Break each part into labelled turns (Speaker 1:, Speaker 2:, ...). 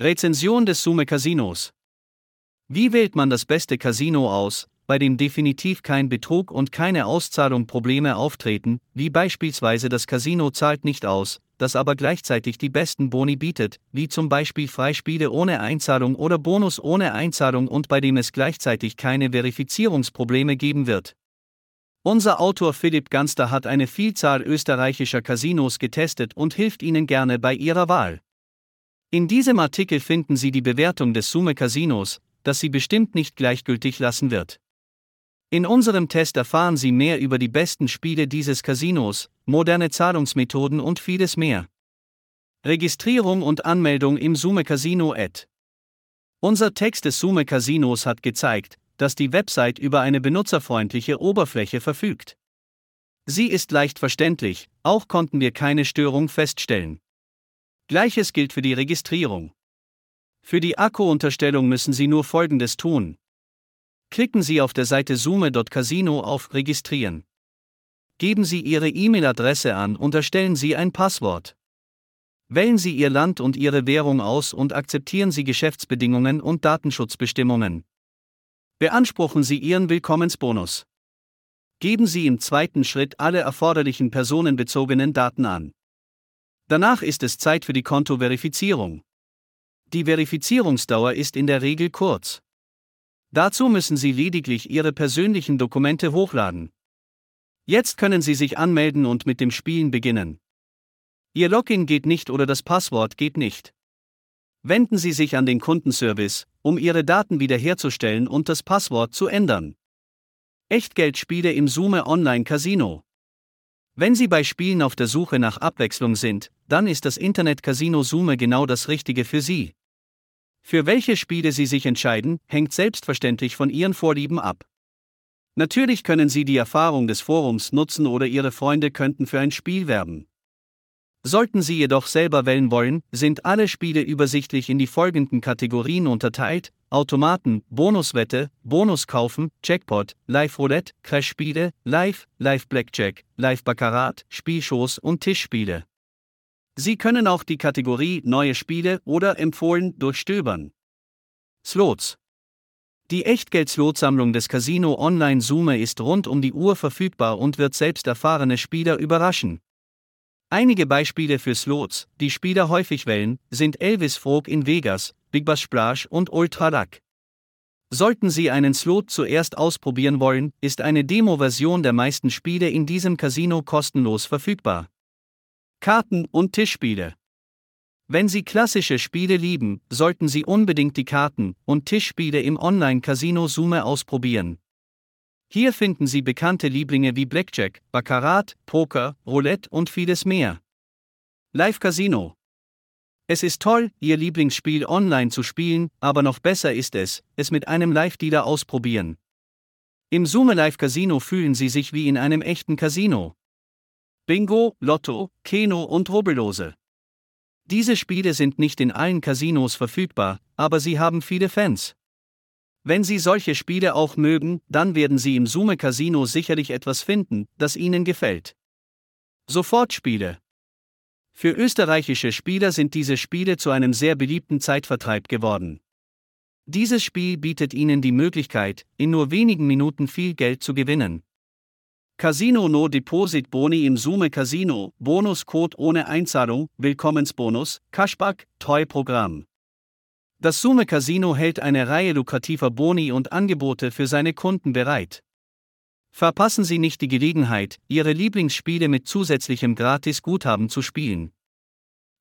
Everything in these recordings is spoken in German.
Speaker 1: Rezension des Sume Casinos. Wie wählt man das beste Casino aus, bei dem definitiv kein Betrug und keine Auszahlung Probleme auftreten, wie beispielsweise das Casino zahlt nicht aus, das aber gleichzeitig die besten Boni bietet, wie zum Beispiel Freispiele ohne Einzahlung oder Bonus ohne Einzahlung und bei dem es gleichzeitig keine Verifizierungsprobleme geben wird. Unser Autor Philipp Ganster hat eine Vielzahl österreichischer Casinos getestet und hilft Ihnen gerne bei Ihrer Wahl. In diesem Artikel finden Sie die Bewertung des Summe Casinos, das Sie bestimmt nicht gleichgültig lassen wird. In unserem Test erfahren Sie mehr über die besten Spiele dieses Casinos, moderne Zahlungsmethoden und vieles mehr. Registrierung und Anmeldung im Sume Casino Ad. Unser Text des Sume Casinos hat gezeigt, dass die Website über eine benutzerfreundliche Oberfläche verfügt. Sie ist leicht verständlich, auch konnten wir keine Störung feststellen. Gleiches gilt für die Registrierung. Für die Akku-Unterstellung müssen Sie nur Folgendes tun. Klicken Sie auf der Seite sume.casino auf Registrieren. Geben Sie Ihre E-Mail-Adresse an und erstellen Sie ein Passwort. Wählen Sie Ihr Land und Ihre Währung aus und akzeptieren Sie Geschäftsbedingungen und Datenschutzbestimmungen. Beanspruchen Sie Ihren Willkommensbonus. Geben Sie im zweiten Schritt alle erforderlichen personenbezogenen Daten an. Danach ist es Zeit für die Kontoverifizierung. Die Verifizierungsdauer ist in der Regel kurz. Dazu müssen Sie lediglich Ihre persönlichen Dokumente hochladen. Jetzt können Sie sich anmelden und mit dem Spielen beginnen. Ihr Login geht nicht oder das Passwort geht nicht. Wenden Sie sich an den Kundenservice, um Ihre Daten wiederherzustellen und das Passwort zu ändern. Echtgeldspiele im Sume Online Casino. Wenn Sie bei Spielen auf der Suche nach Abwechslung sind, dann ist das Internet-Casino Sume genau das Richtige für Sie. Für welche Spiele Sie sich entscheiden, hängt selbstverständlich von Ihren Vorlieben ab. Natürlich können Sie die Erfahrung des Forums nutzen oder Ihre Freunde könnten für ein Spiel werben. Sollten Sie jedoch selber wählen wollen, sind alle Spiele übersichtlich in die folgenden Kategorien unterteilt: Automaten, Bonuswette, Bonus kaufen, Jackpot, Live Roulette, Crash-Spiele, Live, Live Blackjack, Live Baccarat, Spielshows und Tischspiele. Sie können auch die Kategorie Neue Spiele oder empfohlen durchstöbern. Slots. Die Echtgeld-Slot-Sammlung des Casino Online Sume ist rund um die Uhr verfügbar und wird selbst erfahrene Spieler überraschen. Einige Beispiele für Slots, die Spieler häufig wählen, sind Elvis Frog in Vegas, Big Bass Splash und Ultra Luck. Sollten Sie einen Slot zuerst ausprobieren wollen, ist eine Demo-Version der meisten Spiele in diesem Casino kostenlos verfügbar. Karten und Tischspiele. Wenn Sie klassische Spiele lieben, sollten Sie unbedingt die Karten- und Tischspiele im Online-Casino Sume ausprobieren. Hier finden Sie bekannte Lieblinge wie Blackjack, Baccarat, Poker, Roulette und vieles mehr. Live Casino. Es ist toll, Ihr Lieblingsspiel online zu spielen, aber noch besser ist es, es mit einem Live-Dealer ausprobieren. Im Summe Live Casino fühlen Sie sich wie in einem echten Casino. Bingo, Lotto, Keno und Rubbellose. Diese Spiele sind nicht in allen Casinos verfügbar, aber sie haben viele Fans. Wenn Sie solche Spiele auch mögen, dann werden Sie im Sume Casino sicherlich etwas finden, das Ihnen gefällt. Sofortspiele. Für österreichische Spieler sind diese Spiele zu einem sehr beliebten Zeitvertreib geworden. Dieses Spiel bietet Ihnen die Möglichkeit, in nur wenigen Minuten viel Geld zu gewinnen. Casino No Deposit Boni im Sume Casino, Bonuscode ohne Einzahlung, Willkommensbonus, Cashback, Treuprogramm. Das Sume Casino hält eine Reihe lukrativer Boni und Angebote für seine Kunden bereit. Verpassen Sie nicht die Gelegenheit, Ihre Lieblingsspiele mit zusätzlichem Gratis-Guthaben zu spielen.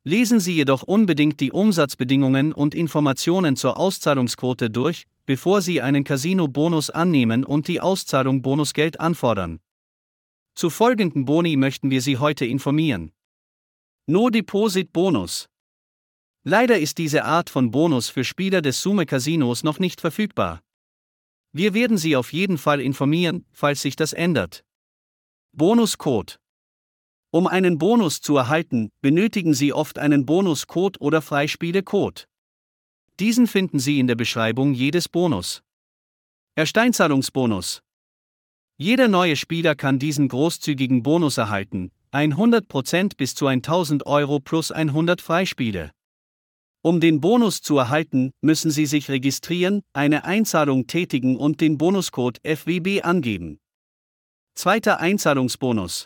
Speaker 1: Lesen Sie jedoch unbedingt die Umsatzbedingungen und Informationen zur Auszahlungsquote durch, bevor Sie einen Casino-Bonus annehmen und die Auszahlung Bonusgeld anfordern. Zu folgenden Boni möchten wir Sie heute informieren. No Deposit Bonus Leider ist diese Art von Bonus für Spieler des Sume Casinos noch nicht verfügbar. Wir werden Sie auf jeden Fall informieren, falls sich das ändert. Bonuscode Um einen Bonus zu erhalten, benötigen Sie oft einen Bonuscode oder Freispiele-Code. Diesen finden Sie in der Beschreibung jedes Bonus. Ersteinzahlungsbonus Jeder neue Spieler kann diesen großzügigen Bonus erhalten, 100% bis zu 1000 Euro plus 100 Freispiele. Um den Bonus zu erhalten, müssen Sie sich registrieren, eine Einzahlung tätigen und den Bonuscode FWB angeben. Zweiter Einzahlungsbonus.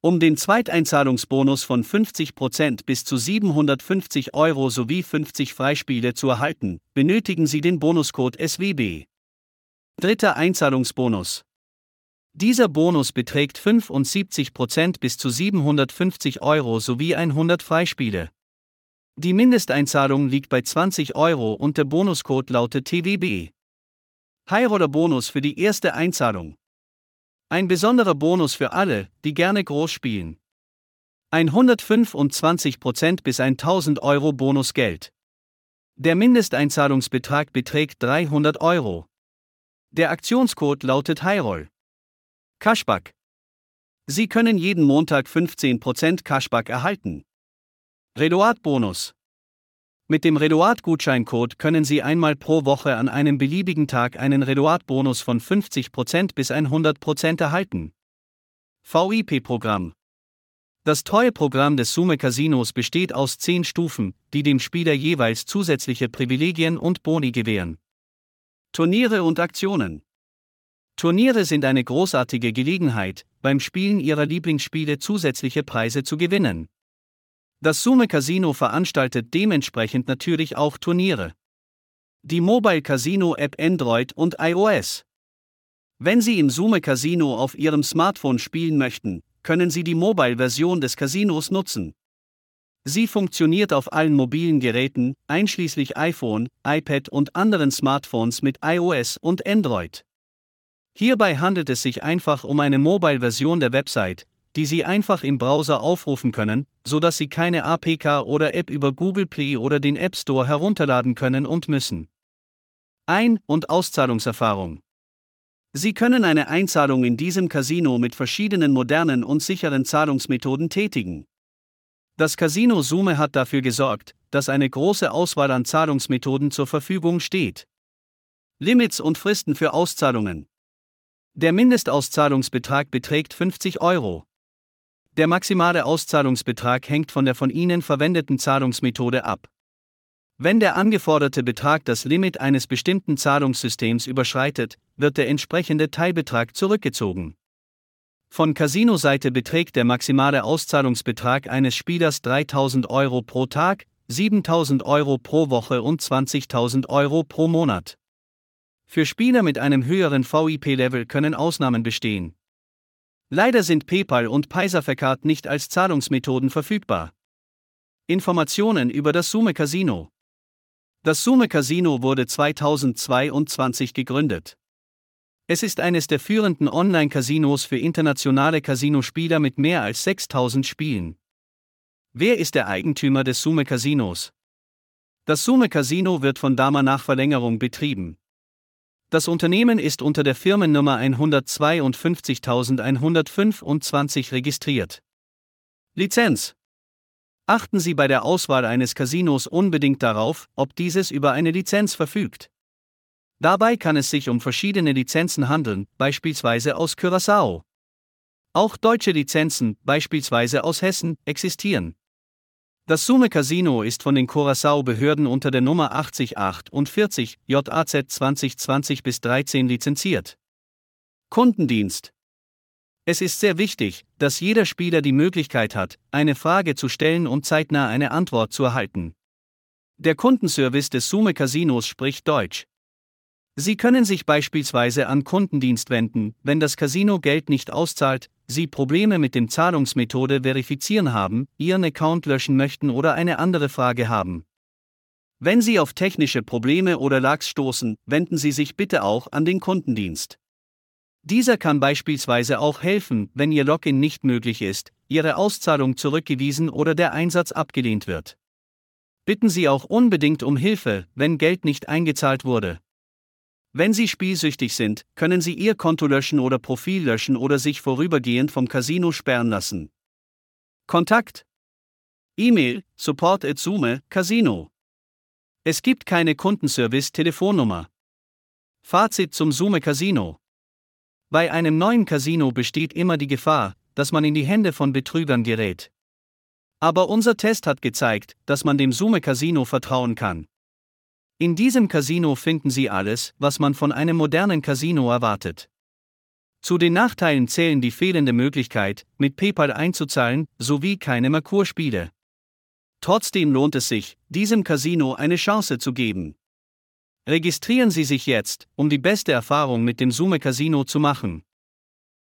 Speaker 1: Um den Zweiteinzahlungsbonus von 50% bis zu 750 Euro sowie 50 Freispiele zu erhalten, benötigen Sie den Bonuscode SWB. Dritter Einzahlungsbonus. Dieser Bonus beträgt 75% bis zu 750 Euro sowie 100 Freispiele. Die Mindesteinzahlung liegt bei 20 Euro und der Bonuscode lautet TWB. High Bonus für die erste Einzahlung. Ein besonderer Bonus für alle, die gerne groß spielen. Ein 125% bis 1000 Euro Bonusgeld. Der Mindesteinzahlungsbetrag beträgt 300 Euro. Der Aktionscode lautet Highroll. Cashback. Sie können jeden Montag 15% Cashback erhalten. Redoat-Bonus. Mit dem Redoat-Gutscheincode können Sie einmal pro Woche an einem beliebigen Tag einen Redoat-Bonus von 50% bis 100% erhalten. VIP-Programm. Das treue Programm des Summe Casinos besteht aus 10 Stufen, die dem Spieler jeweils zusätzliche Privilegien und Boni gewähren. Turniere und Aktionen. Turniere sind eine großartige Gelegenheit, beim Spielen Ihrer Lieblingsspiele zusätzliche Preise zu gewinnen. Das Summe Casino veranstaltet dementsprechend natürlich auch Turniere. Die Mobile Casino App Android und iOS. Wenn Sie im Summe Casino auf Ihrem Smartphone spielen möchten, können Sie die Mobile-Version des Casinos nutzen. Sie funktioniert auf allen mobilen Geräten, einschließlich iPhone, iPad und anderen Smartphones mit iOS und Android. Hierbei handelt es sich einfach um eine Mobile-Version der Website, die Sie einfach im Browser aufrufen können, so dass Sie keine APK oder App über Google Play oder den App Store herunterladen können und müssen. Ein- und Auszahlungserfahrung. Sie können eine Einzahlung in diesem Casino mit verschiedenen modernen und sicheren Zahlungsmethoden tätigen. Das Casino Sume hat dafür gesorgt, dass eine große Auswahl an Zahlungsmethoden zur Verfügung steht. Limits und Fristen für Auszahlungen. Der Mindestauszahlungsbetrag beträgt 50 Euro. Der maximale Auszahlungsbetrag hängt von der von Ihnen verwendeten Zahlungsmethode ab. Wenn der angeforderte Betrag das Limit eines bestimmten Zahlungssystems überschreitet, wird der entsprechende Teilbetrag zurückgezogen. Von Casino-Seite beträgt der maximale Auszahlungsbetrag eines Spielers 3000 Euro pro Tag, 7000 Euro pro Woche und 20.000 Euro pro Monat. Für Spieler mit einem höheren VIP-Level können Ausnahmen bestehen. Leider sind PayPal und Paisafercard nicht als Zahlungsmethoden verfügbar. Informationen über das Sume Casino. Das Sume Casino wurde 2022 gegründet. Es ist eines der führenden Online-Casinos für internationale Casinospieler mit mehr als 6000 Spielen. Wer ist der Eigentümer des Sume Casinos? Das Sume Casino wird von Dama nach Verlängerung betrieben. Das Unternehmen ist unter der Firmennummer 152.125 registriert. Lizenz. Achten Sie bei der Auswahl eines Casinos unbedingt darauf, ob dieses über eine Lizenz verfügt. Dabei kann es sich um verschiedene Lizenzen handeln, beispielsweise aus Curaçao. Auch deutsche Lizenzen, beispielsweise aus Hessen, existieren. Das Summe Casino ist von den Curaçao-Behörden unter der Nummer 8048 JAZ 2020 bis 13 lizenziert. Kundendienst. Es ist sehr wichtig, dass jeder Spieler die Möglichkeit hat, eine Frage zu stellen und zeitnah eine Antwort zu erhalten. Der Kundenservice des Summe Casinos spricht Deutsch. Sie können sich beispielsweise an Kundendienst wenden, wenn das Casino Geld nicht auszahlt, Sie Probleme mit dem Zahlungsmethode verifizieren haben, Ihren Account löschen möchten oder eine andere Frage haben. Wenn Sie auf technische Probleme oder Lags stoßen, wenden Sie sich bitte auch an den Kundendienst. Dieser kann beispielsweise auch helfen, wenn Ihr Login nicht möglich ist, Ihre Auszahlung zurückgewiesen oder der Einsatz abgelehnt wird. Bitten Sie auch unbedingt um Hilfe, wenn Geld nicht eingezahlt wurde. Wenn Sie spielsüchtig sind, können Sie Ihr Konto löschen oder Profil löschen oder sich vorübergehend vom Casino sperren lassen. Kontakt E-Mail support at Sume Casino. Es gibt keine Kundenservice-Telefonnummer. Fazit zum Sume Casino. Bei einem neuen Casino besteht immer die Gefahr, dass man in die Hände von Betrügern gerät. Aber unser Test hat gezeigt, dass man dem Summe Casino vertrauen kann. In diesem Casino finden Sie alles, was man von einem modernen Casino erwartet. Zu den Nachteilen zählen die fehlende Möglichkeit, mit PayPal einzuzahlen, sowie keine Merkur-Spiele. Trotzdem lohnt es sich, diesem Casino eine Chance zu geben. Registrieren Sie sich jetzt, um die beste Erfahrung mit dem Summe Casino zu machen.